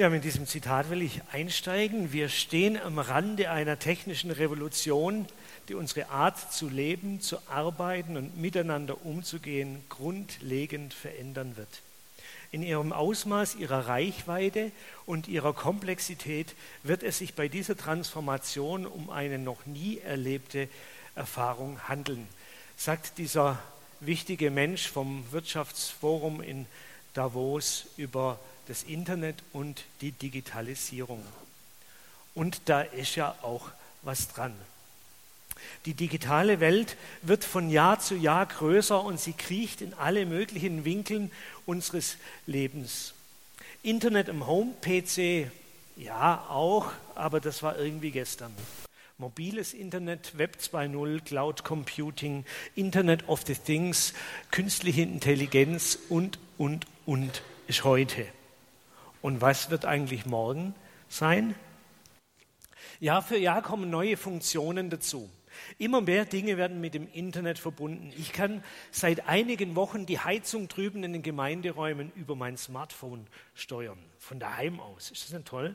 Ja, mit diesem Zitat will ich einsteigen. Wir stehen am Rande einer technischen Revolution, die unsere Art zu leben, zu arbeiten und miteinander umzugehen grundlegend verändern wird. In ihrem Ausmaß, ihrer Reichweite und ihrer Komplexität wird es sich bei dieser Transformation um eine noch nie erlebte Erfahrung handeln, sagt dieser wichtige Mensch vom Wirtschaftsforum in Davos über das Internet und die Digitalisierung. Und da ist ja auch was dran. Die digitale Welt wird von Jahr zu Jahr größer und sie kriecht in alle möglichen Winkeln unseres Lebens. Internet im Home-PC, ja auch, aber das war irgendwie gestern. Mobiles Internet, Web 2.0, Cloud Computing, Internet of the Things, künstliche Intelligenz und, und, und ist heute. Und was wird eigentlich morgen sein? Jahr für Jahr kommen neue Funktionen dazu. Immer mehr Dinge werden mit dem Internet verbunden. Ich kann seit einigen Wochen die Heizung drüben in den Gemeinderäumen über mein Smartphone steuern, von daheim aus. Ist das nicht toll?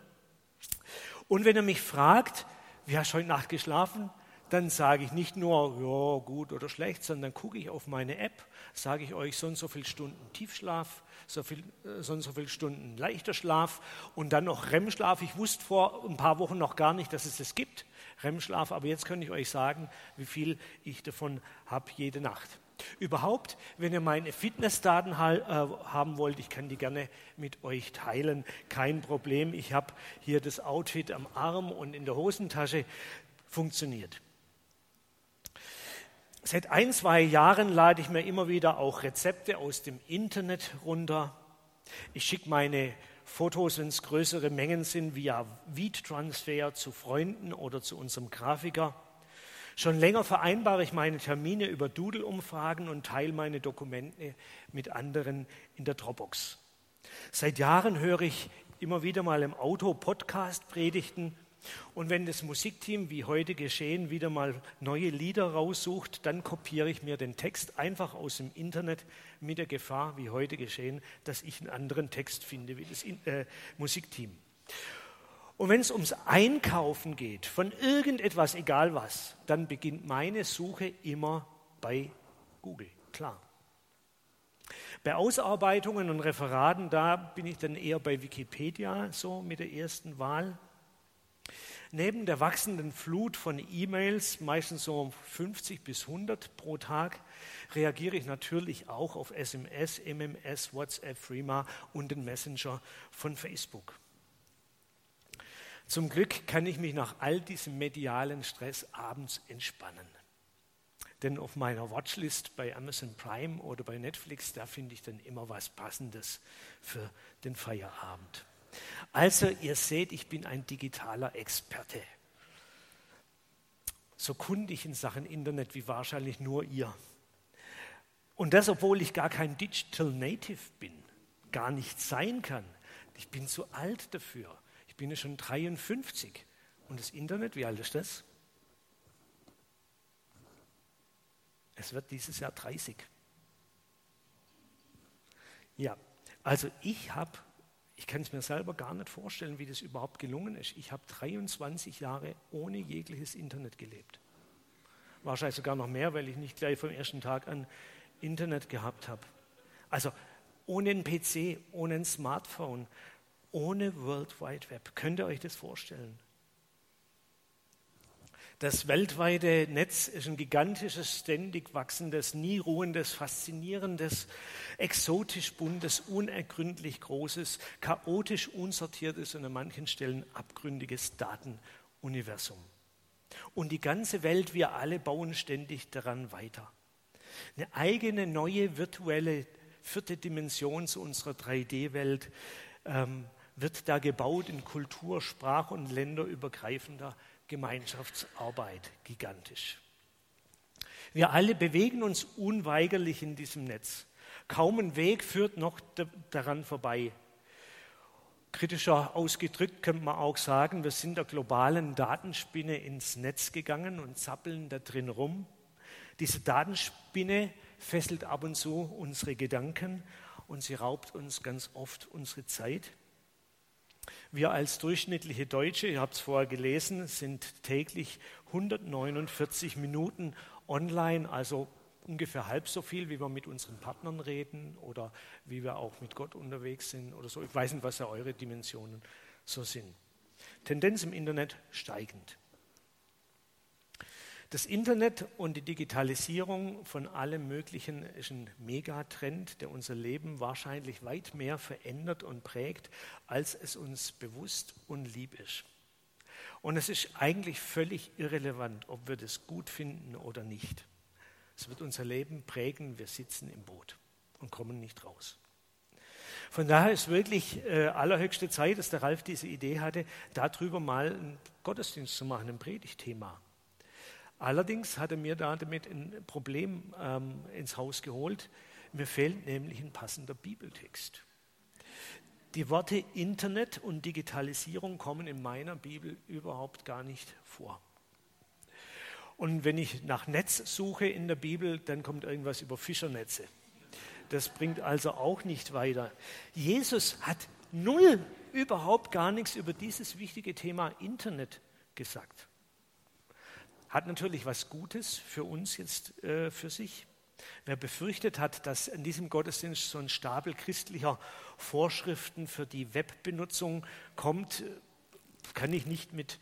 Und wenn er mich fragt, wie hast du heute Nacht geschlafen? Dann sage ich nicht nur, ja, gut oder schlecht, sondern gucke ich auf meine App, sage ich euch so und so viele Stunden Tiefschlaf, so, viel, äh, so und so viele Stunden leichter Schlaf und dann noch REM-Schlaf. Ich wusste vor ein paar Wochen noch gar nicht, dass es das gibt, REM-Schlaf, aber jetzt könnte ich euch sagen, wie viel ich davon habe jede Nacht. Überhaupt, wenn ihr meine Fitnessdaten äh, haben wollt, ich kann die gerne mit euch teilen, kein Problem. Ich habe hier das Outfit am Arm und in der Hosentasche funktioniert. Seit ein, zwei Jahren lade ich mir immer wieder auch Rezepte aus dem Internet runter. Ich schicke meine Fotos, wenn es größere Mengen sind, via Weed-Transfer zu Freunden oder zu unserem Grafiker. Schon länger vereinbare ich meine Termine über Doodle-Umfragen und teile meine Dokumente mit anderen in der Dropbox. Seit Jahren höre ich immer wieder mal im Auto Podcast-Predigten und wenn das Musikteam, wie heute geschehen, wieder mal neue Lieder raussucht, dann kopiere ich mir den Text einfach aus dem Internet mit der Gefahr, wie heute geschehen, dass ich einen anderen Text finde wie das äh, Musikteam. Und wenn es ums Einkaufen geht, von irgendetwas, egal was, dann beginnt meine Suche immer bei Google, klar. Bei Ausarbeitungen und Referaten, da bin ich dann eher bei Wikipedia so mit der ersten Wahl. Neben der wachsenden Flut von E-Mails, meistens so 50 bis 100 pro Tag, reagiere ich natürlich auch auf SMS, MMS, WhatsApp, Freema und den Messenger von Facebook. Zum Glück kann ich mich nach all diesem medialen Stress abends entspannen. Denn auf meiner Watchlist bei Amazon Prime oder bei Netflix, da finde ich dann immer was Passendes für den Feierabend. Also ihr seht, ich bin ein digitaler Experte. So kundig in Sachen Internet wie wahrscheinlich nur ihr. Und das, obwohl ich gar kein Digital Native bin, gar nicht sein kann. Ich bin zu alt dafür. Ich bin ja schon 53. Und das Internet, wie alt ist das? Es wird dieses Jahr 30. Ja, also ich habe ich kann es mir selber gar nicht vorstellen, wie das überhaupt gelungen ist. Ich habe 23 Jahre ohne jegliches Internet gelebt. Wahrscheinlich sogar noch mehr, weil ich nicht gleich vom ersten Tag an Internet gehabt habe. Also ohne einen PC, ohne ein Smartphone, ohne World Wide Web. Könnt ihr euch das vorstellen? Das weltweite Netz ist ein gigantisches, ständig wachsendes, nie ruhendes, faszinierendes, exotisch buntes, unergründlich großes, chaotisch unsortiertes und an manchen Stellen abgründiges Datenuniversum. Und die ganze Welt, wir alle bauen ständig daran weiter. Eine eigene neue virtuelle vierte Dimension zu unserer 3D-Welt ähm, wird da gebaut in Kultur, Sprach und länderübergreifender Gemeinschaftsarbeit gigantisch. Wir alle bewegen uns unweigerlich in diesem Netz. Kaum ein Weg führt noch daran vorbei. Kritischer ausgedrückt könnte man auch sagen, wir sind der globalen Datenspinne ins Netz gegangen und zappeln da drin rum. Diese Datenspinne fesselt ab und zu unsere Gedanken und sie raubt uns ganz oft unsere Zeit. Wir als durchschnittliche Deutsche, ihr habt es vorher gelesen, sind täglich 149 Minuten online, also ungefähr halb so viel, wie wir mit unseren Partnern reden oder wie wir auch mit Gott unterwegs sind oder so. Ich weiß nicht, was ja eure Dimensionen so sind. Tendenz im Internet steigend. Das Internet und die Digitalisierung von allem Möglichen ist ein Megatrend, der unser Leben wahrscheinlich weit mehr verändert und prägt, als es uns bewusst und lieb ist. Und es ist eigentlich völlig irrelevant, ob wir das gut finden oder nicht. Es wird unser Leben prägen, wir sitzen im Boot und kommen nicht raus. Von daher ist wirklich äh, allerhöchste Zeit, dass der Ralf diese Idee hatte, darüber mal einen Gottesdienst zu machen, ein Predigtthema. Allerdings hat er mir da damit ein Problem ähm, ins Haus geholt. Mir fehlt nämlich ein passender Bibeltext. Die Worte Internet und Digitalisierung kommen in meiner Bibel überhaupt gar nicht vor. Und wenn ich nach Netz suche in der Bibel, dann kommt irgendwas über Fischernetze. Das bringt also auch nicht weiter. Jesus hat null, überhaupt gar nichts über dieses wichtige Thema Internet gesagt. Hat natürlich was Gutes für uns jetzt äh, für sich. Wer befürchtet hat, dass in diesem Gottesdienst so ein Stapel christlicher Vorschriften für die Webbenutzung kommt, kann ich nicht mit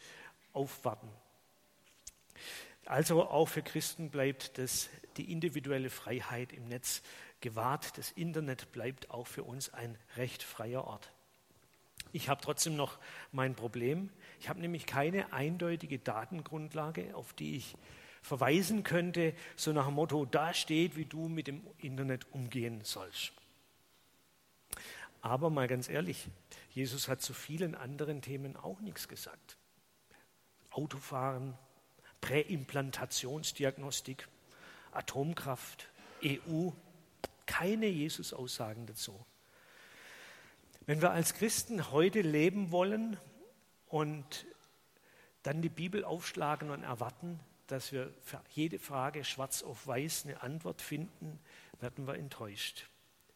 aufwarten. Also auch für Christen bleibt das, die individuelle Freiheit im Netz gewahrt. Das Internet bleibt auch für uns ein recht freier Ort. Ich habe trotzdem noch mein Problem. Ich habe nämlich keine eindeutige Datengrundlage, auf die ich verweisen könnte, so nach dem Motto, da steht, wie du mit dem Internet umgehen sollst. Aber mal ganz ehrlich, Jesus hat zu vielen anderen Themen auch nichts gesagt. Autofahren, Präimplantationsdiagnostik, Atomkraft, EU, keine Jesus-Aussagen dazu. Wenn wir als Christen heute leben wollen und dann die Bibel aufschlagen und erwarten, dass wir für jede Frage schwarz auf weiß eine Antwort finden, werden wir enttäuscht.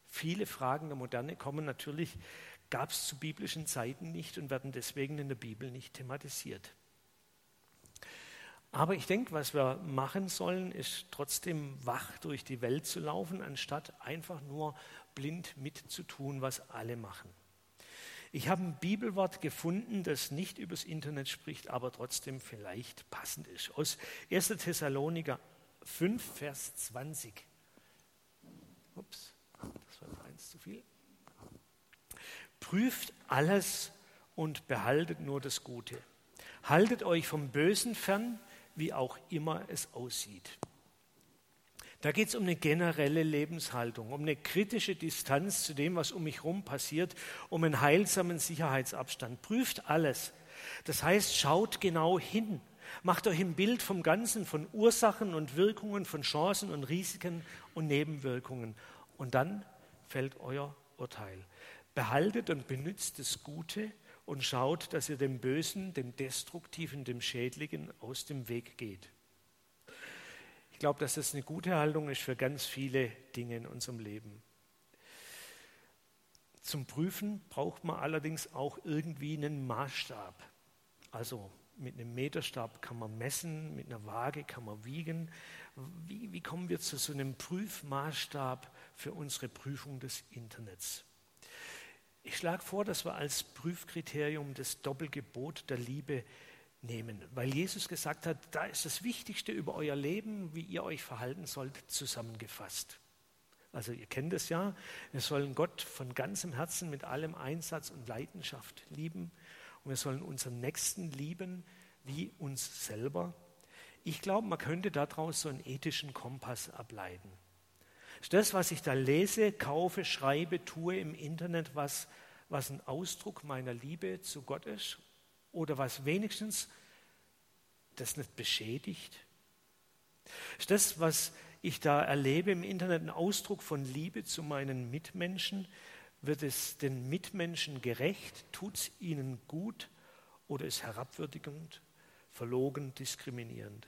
Viele Fragen der Moderne kommen natürlich, gab es zu biblischen Zeiten nicht und werden deswegen in der Bibel nicht thematisiert. Aber ich denke, was wir machen sollen, ist trotzdem wach durch die Welt zu laufen, anstatt einfach nur blind mitzutun, was alle machen. Ich habe ein Bibelwort gefunden, das nicht übers Internet spricht, aber trotzdem vielleicht passend ist. Aus 1. Thessaloniker 5, Vers 20. Ups, das war eins zu viel. Prüft alles und behaltet nur das Gute. Haltet euch vom Bösen fern, wie auch immer es aussieht. Da geht es um eine generelle Lebenshaltung, um eine kritische Distanz zu dem, was um mich herum passiert, um einen heilsamen Sicherheitsabstand. Prüft alles. Das heißt, schaut genau hin. Macht euch ein Bild vom Ganzen, von Ursachen und Wirkungen, von Chancen und Risiken und Nebenwirkungen. Und dann fällt euer Urteil. Behaltet und benützt das Gute und schaut, dass ihr dem Bösen, dem Destruktiven, dem Schädlichen aus dem Weg geht. Ich glaube, dass das eine gute Haltung ist für ganz viele Dinge in unserem Leben. Zum Prüfen braucht man allerdings auch irgendwie einen Maßstab. Also mit einem Meterstab kann man messen, mit einer Waage kann man wiegen. Wie, wie kommen wir zu so einem Prüfmaßstab für unsere Prüfung des Internets? Ich schlage vor, dass wir als Prüfkriterium das Doppelgebot der Liebe nehmen, weil Jesus gesagt hat, da ist das Wichtigste über euer Leben, wie ihr euch verhalten sollt, zusammengefasst. Also ihr kennt es ja, wir sollen Gott von ganzem Herzen mit allem Einsatz und Leidenschaft lieben und wir sollen unseren Nächsten lieben wie uns selber. Ich glaube, man könnte daraus so einen ethischen Kompass ableiten. Das, was ich da lese, kaufe, schreibe, tue im Internet, was, was ein Ausdruck meiner Liebe zu Gott ist oder was wenigstens das nicht beschädigt? Ist das, was ich da erlebe im Internet, ein Ausdruck von Liebe zu meinen Mitmenschen? Wird es den Mitmenschen gerecht? Tut es ihnen gut oder ist herabwürdigend, verlogen, diskriminierend?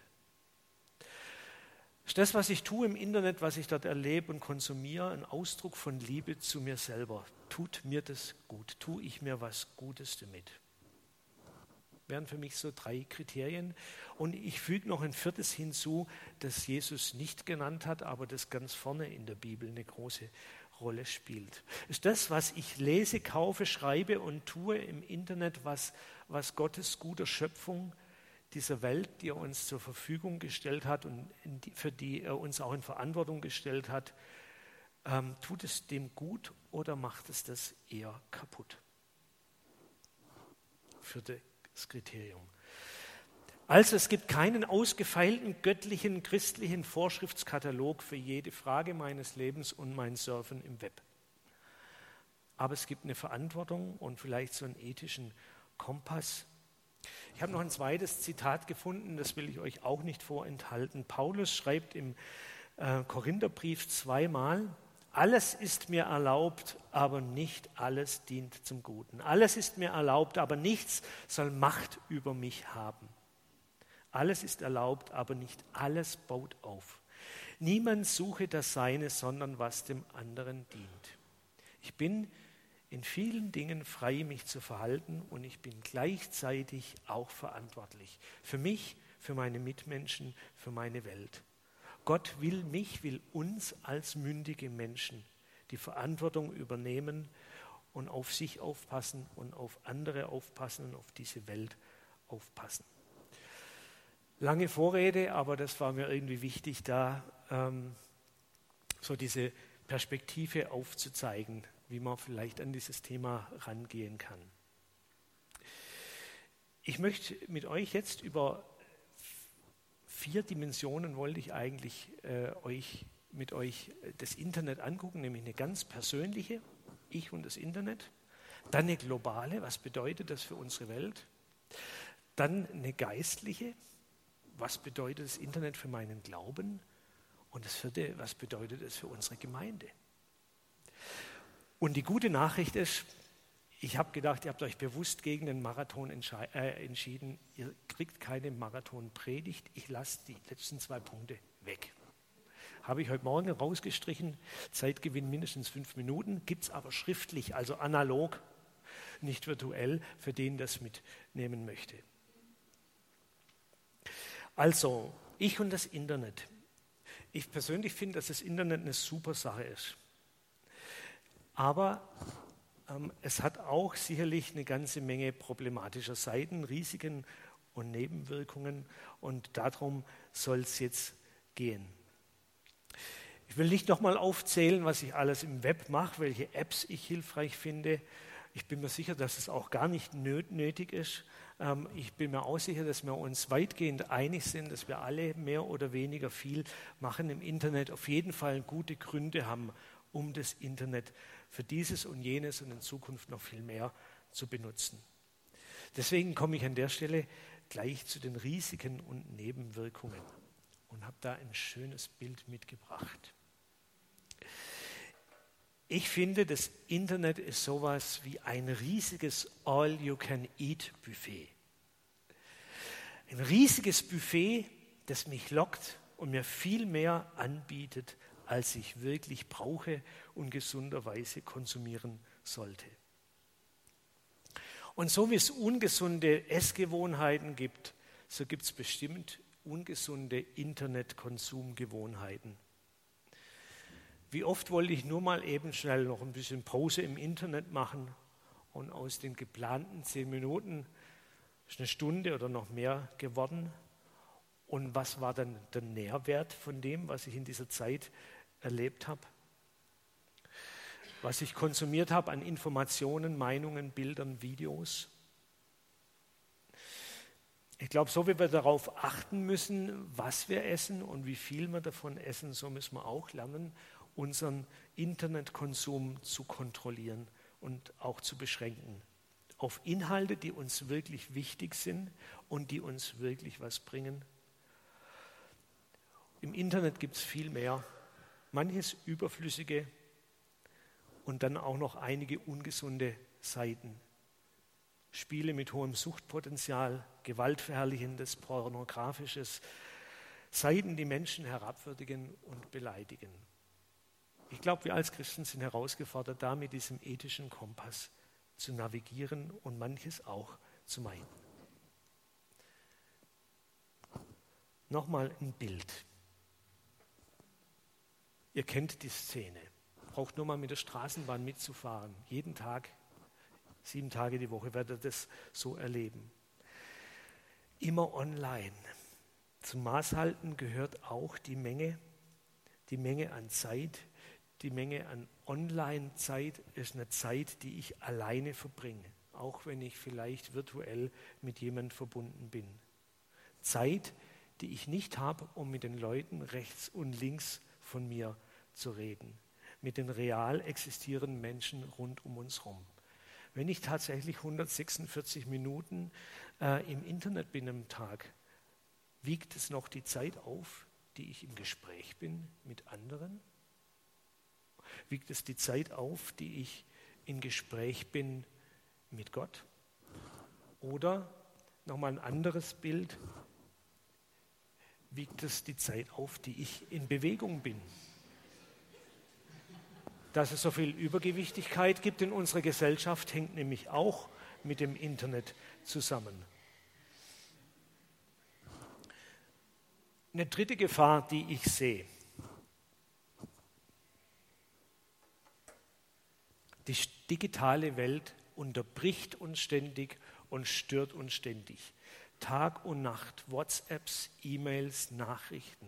Ist das, was ich tue im Internet, was ich dort erlebe und konsumiere, ein Ausdruck von Liebe zu mir selber? Tut mir das gut? Tue ich mir was Gutes damit? Wären für mich so drei Kriterien. Und ich füge noch ein viertes hinzu, das Jesus nicht genannt hat, aber das ganz vorne in der Bibel eine große Rolle spielt. Ist das, was ich lese, kaufe, schreibe und tue im Internet, was, was Gottes guter Schöpfung dieser Welt, die er uns zur Verfügung gestellt hat und für die er uns auch in Verantwortung gestellt hat, ähm, tut es dem gut oder macht es das eher kaputt? Vierte Kriterium. Also es gibt keinen ausgefeilten göttlichen christlichen Vorschriftskatalog für jede Frage meines Lebens und mein Surfen im Web. Aber es gibt eine Verantwortung und vielleicht so einen ethischen Kompass. Ich habe noch ein zweites Zitat gefunden, das will ich euch auch nicht vorenthalten. Paulus schreibt im äh, Korintherbrief zweimal, alles ist mir erlaubt, aber nicht alles dient zum Guten. Alles ist mir erlaubt, aber nichts soll Macht über mich haben. Alles ist erlaubt, aber nicht alles baut auf. Niemand suche das Seine, sondern was dem anderen dient. Ich bin in vielen Dingen frei, mich zu verhalten und ich bin gleichzeitig auch verantwortlich. Für mich, für meine Mitmenschen, für meine Welt. Gott will mich, will uns als mündige Menschen die Verantwortung übernehmen und auf sich aufpassen und auf andere aufpassen und auf diese Welt aufpassen. Lange Vorrede, aber das war mir irgendwie wichtig, da ähm, so diese Perspektive aufzuzeigen, wie man vielleicht an dieses Thema rangehen kann. Ich möchte mit euch jetzt über vier Dimensionen wollte ich eigentlich äh, euch, mit euch äh, das Internet angucken, nämlich eine ganz persönliche, ich und das Internet, dann eine globale, was bedeutet das für unsere Welt, dann eine geistliche, was bedeutet das Internet für meinen Glauben? Und das vierte, was bedeutet es für unsere Gemeinde. Und die gute Nachricht ist, ich habe gedacht, ihr habt euch bewusst gegen den Marathon äh, entschieden. Ihr kriegt keine Marathon-Predigt. Ich lasse die letzten zwei Punkte weg. Habe ich heute Morgen rausgestrichen. Zeitgewinn mindestens fünf Minuten. Gibt es aber schriftlich, also analog, nicht virtuell, für den das mitnehmen möchte. Also, ich und das Internet. Ich persönlich finde, dass das Internet eine super Sache ist. Aber es hat auch sicherlich eine ganze Menge problematischer Seiten, Risiken und Nebenwirkungen und darum soll es jetzt gehen. Ich will nicht nochmal aufzählen, was ich alles im Web mache, welche Apps ich hilfreich finde. Ich bin mir sicher, dass es auch gar nicht nötig ist. Ähm, ich bin mir auch sicher, dass wir uns weitgehend einig sind, dass wir alle mehr oder weniger viel machen im Internet, auf jeden Fall gute Gründe haben, um das Internet für dieses und jenes und in Zukunft noch viel mehr zu benutzen. Deswegen komme ich an der Stelle gleich zu den Risiken und Nebenwirkungen und habe da ein schönes Bild mitgebracht. Ich finde, das Internet ist sowas wie ein riesiges All-You-Can-Eat-Buffet. Ein riesiges Buffet, das mich lockt und mir viel mehr anbietet, als ich wirklich brauche und gesunderweise konsumieren sollte. Und so wie es ungesunde Essgewohnheiten gibt, so gibt es bestimmt ungesunde Internetkonsumgewohnheiten. Wie oft wollte ich nur mal eben schnell noch ein bisschen Pause im Internet machen und aus den geplanten zehn Minuten ist eine Stunde oder noch mehr geworden. Und was war dann der Nährwert von dem, was ich in dieser Zeit erlebt habe, was ich konsumiert habe an Informationen, Meinungen, Bildern, Videos. Ich glaube, so wie wir darauf achten müssen, was wir essen und wie viel wir davon essen, so müssen wir auch lernen, unseren Internetkonsum zu kontrollieren und auch zu beschränken. Auf Inhalte, die uns wirklich wichtig sind und die uns wirklich was bringen. Im Internet gibt es viel mehr manches Überflüssige und dann auch noch einige ungesunde Seiten. Spiele mit hohem Suchtpotenzial, gewaltverherrlichendes, pornografisches, Seiten, die Menschen herabwürdigen und beleidigen. Ich glaube, wir als Christen sind herausgefordert, da mit diesem ethischen Kompass zu navigieren und manches auch zu meiden. Nochmal ein Bild. Ihr kennt die Szene. Braucht nur mal mit der Straßenbahn mitzufahren. Jeden Tag, sieben Tage die Woche werdet ihr das so erleben. Immer online. Zum Maßhalten gehört auch die Menge, die Menge an Zeit, die Menge an Online-Zeit ist eine Zeit, die ich alleine verbringe, auch wenn ich vielleicht virtuell mit jemandem verbunden bin. Zeit, die ich nicht habe, um mit den Leuten rechts und links von mir zu reden, mit den real existierenden Menschen rund um uns herum. Wenn ich tatsächlich 146 Minuten äh, im Internet bin am Tag, wiegt es noch die Zeit auf, die ich im Gespräch bin mit anderen? Wiegt es die Zeit auf, die ich in Gespräch bin mit Gott? Oder nochmal ein anderes Bild, wiegt es die Zeit auf, die ich in Bewegung bin? Dass es so viel Übergewichtigkeit gibt in unserer Gesellschaft, hängt nämlich auch mit dem Internet zusammen. Eine dritte Gefahr, die ich sehe, Die digitale Welt unterbricht uns ständig und stört uns ständig. Tag und Nacht, WhatsApps, E-Mails, Nachrichten.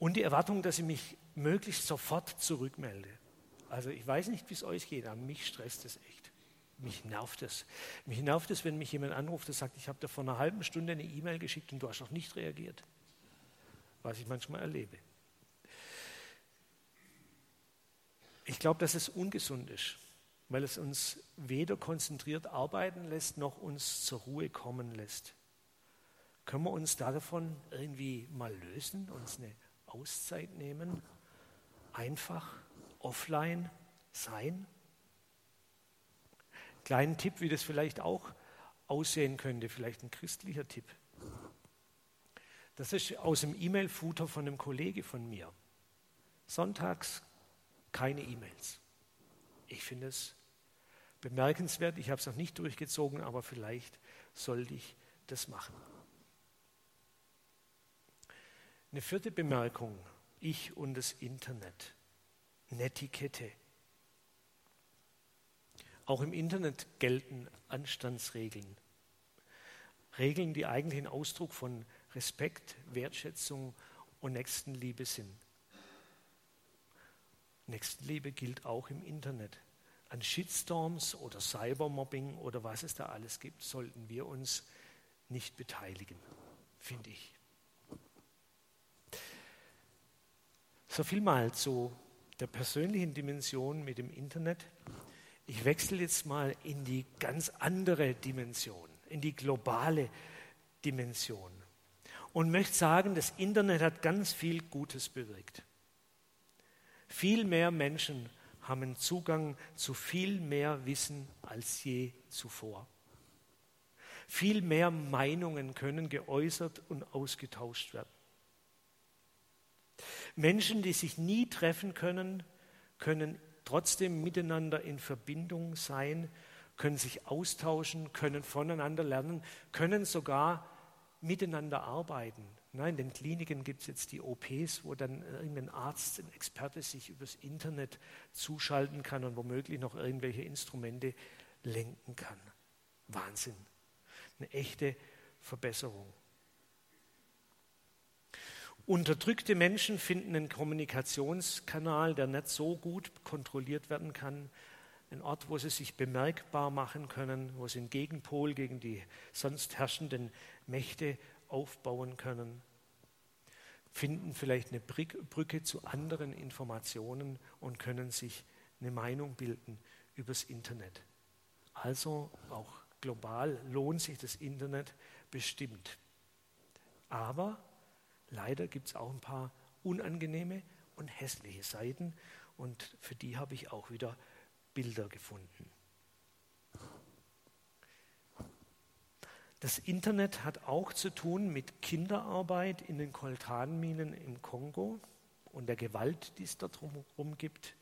Und die Erwartung, dass ich mich möglichst sofort zurückmelde. Also ich weiß nicht, wie es euch geht, aber mich stresst es echt. Mich nervt es. Mich nervt es, wenn mich jemand anruft und sagt, ich habe dir vor einer halben Stunde eine E-Mail geschickt und du hast noch nicht reagiert. Was ich manchmal erlebe. Ich glaube, dass es ungesund ist, weil es uns weder konzentriert arbeiten lässt, noch uns zur Ruhe kommen lässt. Können wir uns davon irgendwie mal lösen, uns eine Auszeit nehmen, einfach offline sein? Kleinen Tipp, wie das vielleicht auch aussehen könnte, vielleicht ein christlicher Tipp. Das ist aus dem E-Mail-Footer von einem Kollege von mir. Sonntags keine E-Mails. Ich finde es bemerkenswert. Ich habe es noch nicht durchgezogen, aber vielleicht sollte ich das machen. Eine vierte Bemerkung. Ich und das Internet. Netiquette. Auch im Internet gelten Anstandsregeln. Regeln, die eigentlich ein Ausdruck von Respekt, Wertschätzung und Nächstenliebe sind. Nächstenliebe gilt auch im Internet. An Shitstorms oder Cybermobbing oder was es da alles gibt, sollten wir uns nicht beteiligen, finde ich. So viel mal zu der persönlichen Dimension mit dem Internet. Ich wechsle jetzt mal in die ganz andere Dimension, in die globale Dimension und möchte sagen, das Internet hat ganz viel Gutes bewirkt. Viel mehr Menschen haben Zugang zu viel mehr Wissen als je zuvor. Viel mehr Meinungen können geäußert und ausgetauscht werden. Menschen, die sich nie treffen können, können trotzdem miteinander in Verbindung sein, können sich austauschen, können voneinander lernen, können sogar miteinander arbeiten. Nein, in den Kliniken gibt es jetzt die OPs, wo dann irgendein Arzt, ein Experte sich übers Internet zuschalten kann und womöglich noch irgendwelche Instrumente lenken kann. Wahnsinn. Eine echte Verbesserung. Unterdrückte Menschen finden einen Kommunikationskanal, der nicht so gut kontrolliert werden kann, ein Ort, wo sie sich bemerkbar machen können, wo sie einen Gegenpol gegen die sonst herrschenden Mächte aufbauen können, finden vielleicht eine Brücke zu anderen Informationen und können sich eine Meinung bilden übers Internet. Also auch global lohnt sich das Internet bestimmt. Aber leider gibt es auch ein paar unangenehme und hässliche Seiten und für die habe ich auch wieder Bilder gefunden. Das Internet hat auch zu tun mit Kinderarbeit in den Koltanminen im Kongo und der Gewalt, die es dort drumherum gibt,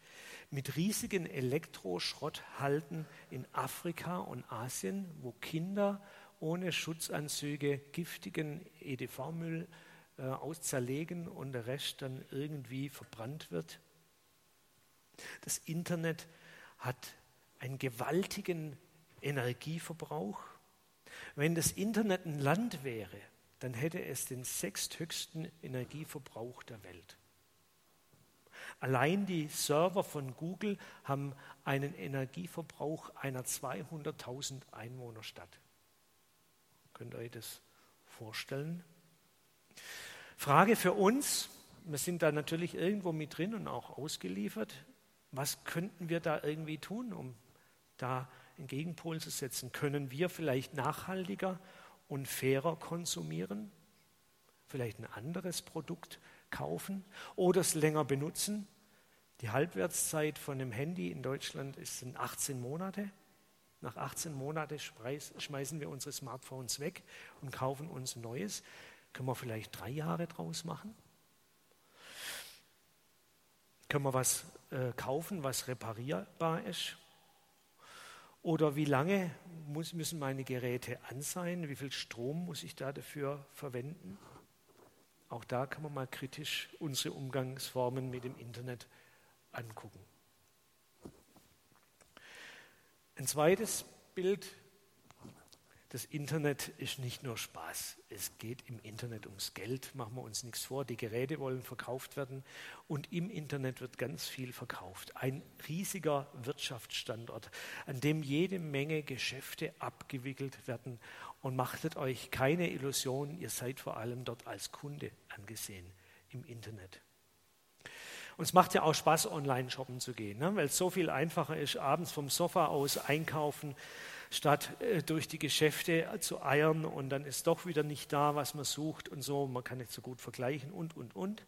mit riesigen Elektroschrotthalten in Afrika und Asien, wo Kinder ohne Schutzanzüge giftigen EDV-Müll äh, auszerlegen und der Rest dann irgendwie verbrannt wird. Das Internet hat einen gewaltigen Energieverbrauch. Wenn das Internet ein Land wäre, dann hätte es den sechsthöchsten Energieverbrauch der Welt. Allein die Server von Google haben einen Energieverbrauch einer 200.000 Einwohnerstadt. Könnt ihr euch das vorstellen? Frage für uns, wir sind da natürlich irgendwo mit drin und auch ausgeliefert. Was könnten wir da irgendwie tun, um da einen Gegenpol zu setzen? Können wir vielleicht nachhaltiger und fairer konsumieren? Vielleicht ein anderes Produkt kaufen oder es länger benutzen? Die Halbwertszeit von einem Handy in Deutschland ist 18 Monate. Nach 18 Monaten schmeißen wir unsere Smartphones weg und kaufen uns ein neues. Können wir vielleicht drei Jahre draus machen? Können wir was äh, kaufen, was reparierbar ist? Oder wie lange muss, müssen meine Geräte an sein? Wie viel Strom muss ich da dafür verwenden? Auch da kann man mal kritisch unsere Umgangsformen mit dem Internet angucken. Ein zweites Bild, das Internet ist nicht nur Spaß. Es geht im Internet ums Geld, machen wir uns nichts vor. Die Geräte wollen verkauft werden und im Internet wird ganz viel verkauft. Ein riesiger Wirtschaftsstandort, an dem jede Menge Geschäfte abgewickelt werden. Und machtet euch keine Illusion, ihr seid vor allem dort als Kunde angesehen im Internet. Und es macht ja auch Spaß, online shoppen zu gehen, ne? weil es so viel einfacher ist, abends vom Sofa aus einkaufen, statt äh, durch die Geschäfte zu eiern und dann ist doch wieder nicht da, was man sucht und so. Man kann nicht so gut vergleichen und, und, und.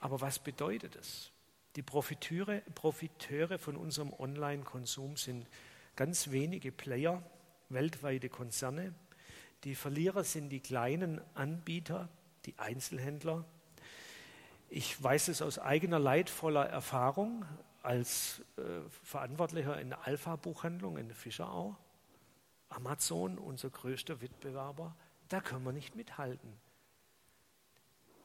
Aber was bedeutet es? Die Profiteure, Profiteure von unserem Online-Konsum sind ganz wenige Player, weltweite Konzerne. Die Verlierer sind die kleinen Anbieter, die Einzelhändler, ich weiß es aus eigener leidvoller Erfahrung als äh, Verantwortlicher in der Alpha-Buchhandlung in Fischerau. Amazon, unser größter Wettbewerber, da können wir nicht mithalten.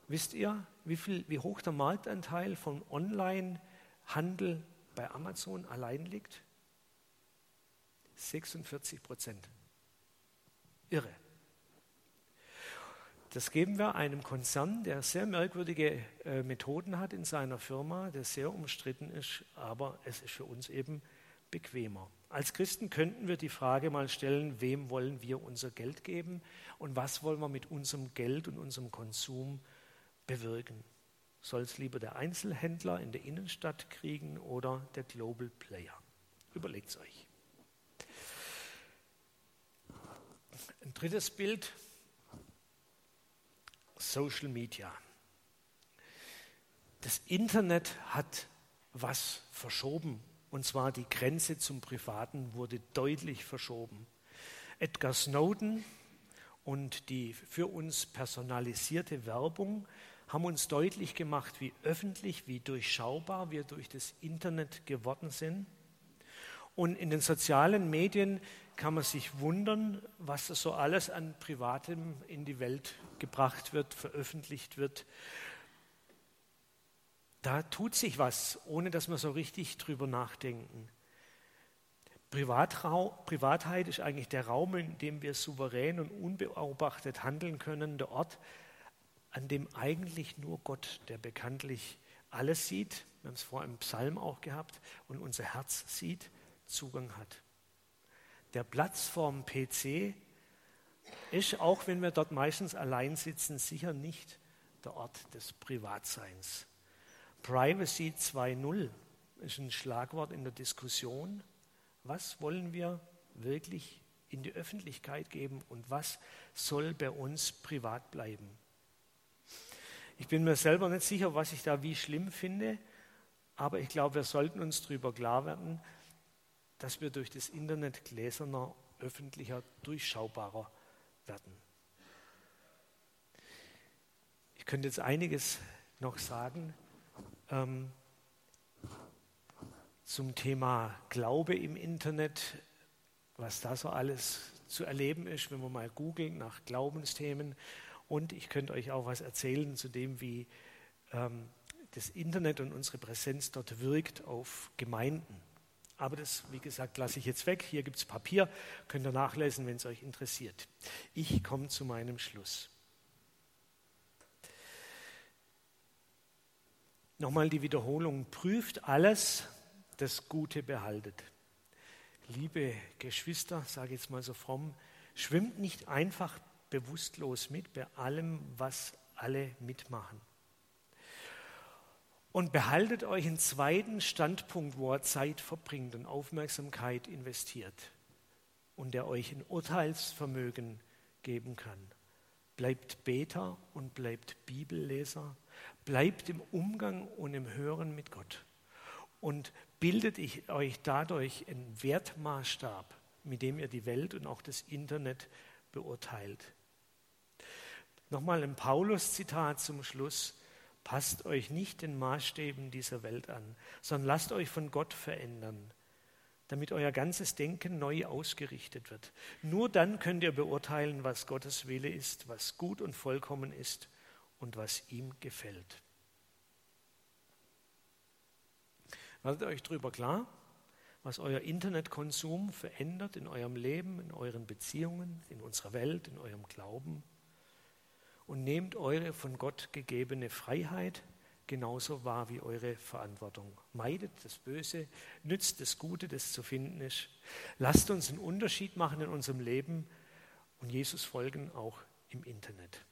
Wisst ihr, wie, viel, wie hoch der Marktanteil von Online-Handel bei Amazon allein liegt? 46 Prozent. Irre. Das geben wir einem Konzern, der sehr merkwürdige äh, Methoden hat in seiner Firma, der sehr umstritten ist, aber es ist für uns eben bequemer. Als Christen könnten wir die Frage mal stellen, wem wollen wir unser Geld geben und was wollen wir mit unserem Geld und unserem Konsum bewirken? Soll es lieber der Einzelhändler in der Innenstadt kriegen oder der Global Player? Überlegt es euch. Ein drittes Bild Social Media. Das Internet hat was verschoben, und zwar die Grenze zum Privaten wurde deutlich verschoben. Edgar Snowden und die für uns personalisierte Werbung haben uns deutlich gemacht, wie öffentlich, wie durchschaubar wir durch das Internet geworden sind. Und in den sozialen Medien kann man sich wundern, was so alles an Privatem in die Welt gebracht wird, veröffentlicht wird. Da tut sich was, ohne dass wir so richtig drüber nachdenken. Privatheit ist eigentlich der Raum, in dem wir souverän und unbeobachtet handeln können, der Ort, an dem eigentlich nur Gott, der bekanntlich alles sieht, wir haben es vor im Psalm auch gehabt, und unser Herz sieht, Zugang hat. Der Platz vorm PC ist, auch wenn wir dort meistens allein sitzen, sicher nicht der Ort des Privatseins. Privacy 2.0 ist ein Schlagwort in der Diskussion. Was wollen wir wirklich in die Öffentlichkeit geben und was soll bei uns privat bleiben? Ich bin mir selber nicht sicher, was ich da wie schlimm finde, aber ich glaube, wir sollten uns darüber klar werden, dass wir durch das Internet gläserner öffentlicher, durchschaubarer werden. Ich könnte jetzt einiges noch sagen ähm, zum Thema Glaube im Internet, was da so alles zu erleben ist, wenn wir mal googeln nach Glaubensthemen. Und ich könnte euch auch was erzählen zu dem, wie ähm, das Internet und unsere Präsenz dort wirkt auf Gemeinden. Aber das, wie gesagt, lasse ich jetzt weg. Hier gibt es Papier, könnt ihr nachlesen, wenn es euch interessiert. Ich komme zu meinem Schluss. Nochmal die Wiederholung. Prüft alles, das Gute behaltet. Liebe Geschwister, sage ich jetzt mal so fromm, schwimmt nicht einfach bewusstlos mit bei allem, was alle mitmachen. Und behaltet euch einen zweiten Standpunkt, wo ihr Zeit verbringt und Aufmerksamkeit investiert und der euch ein Urteilsvermögen geben kann. Bleibt Beter und bleibt Bibelleser, bleibt im Umgang und im Hören mit Gott und bildet euch dadurch einen Wertmaßstab, mit dem ihr die Welt und auch das Internet beurteilt. Nochmal ein Paulus-Zitat zum Schluss. Passt euch nicht den Maßstäben dieser Welt an, sondern lasst euch von Gott verändern, damit euer ganzes Denken neu ausgerichtet wird. Nur dann könnt ihr beurteilen, was Gottes Wille ist, was gut und vollkommen ist und was ihm gefällt. Werdet euch darüber klar, was euer Internetkonsum verändert in eurem Leben, in euren Beziehungen, in unserer Welt, in eurem Glauben und nehmt eure von Gott gegebene Freiheit genauso wahr wie eure Verantwortung. Meidet das Böse, nützt das Gute, das zu finden ist. Lasst uns einen Unterschied machen in unserem Leben und Jesus folgen auch im Internet.